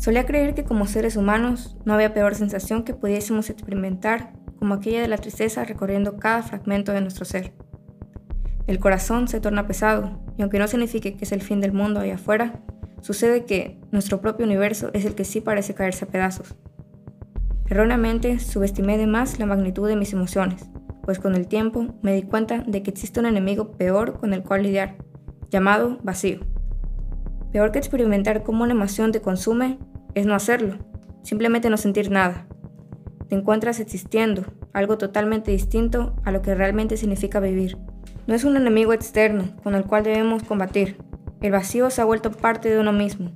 Solía creer que como seres humanos no había peor sensación que pudiésemos experimentar como aquella de la tristeza recorriendo cada fragmento de nuestro ser. El corazón se torna pesado, y aunque no signifique que es el fin del mundo allá afuera, sucede que nuestro propio universo es el que sí parece caerse a pedazos. Erróneamente subestimé de más la magnitud de mis emociones, pues con el tiempo me di cuenta de que existe un enemigo peor con el cual lidiar, llamado vacío. Peor que experimentar cómo una emoción te consume es no hacerlo, simplemente no sentir nada. Te encuentras existiendo, algo totalmente distinto a lo que realmente significa vivir. No es un enemigo externo con el cual debemos combatir. El vacío se ha vuelto parte de uno mismo.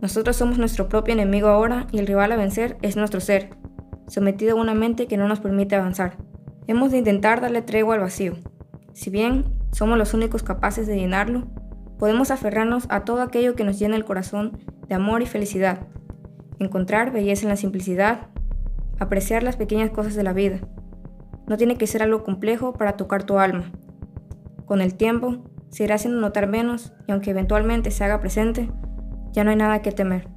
Nosotros somos nuestro propio enemigo ahora y el rival a vencer es nuestro ser, sometido a una mente que no nos permite avanzar. Hemos de intentar darle tregua al vacío. Si bien somos los únicos capaces de llenarlo, podemos aferrarnos a todo aquello que nos llena el corazón de amor y felicidad, encontrar belleza en la simplicidad, apreciar las pequeñas cosas de la vida. No tiene que ser algo complejo para tocar tu alma. Con el tiempo, se irá haciendo notar menos y aunque eventualmente se haga presente, ya no hay nada que temer.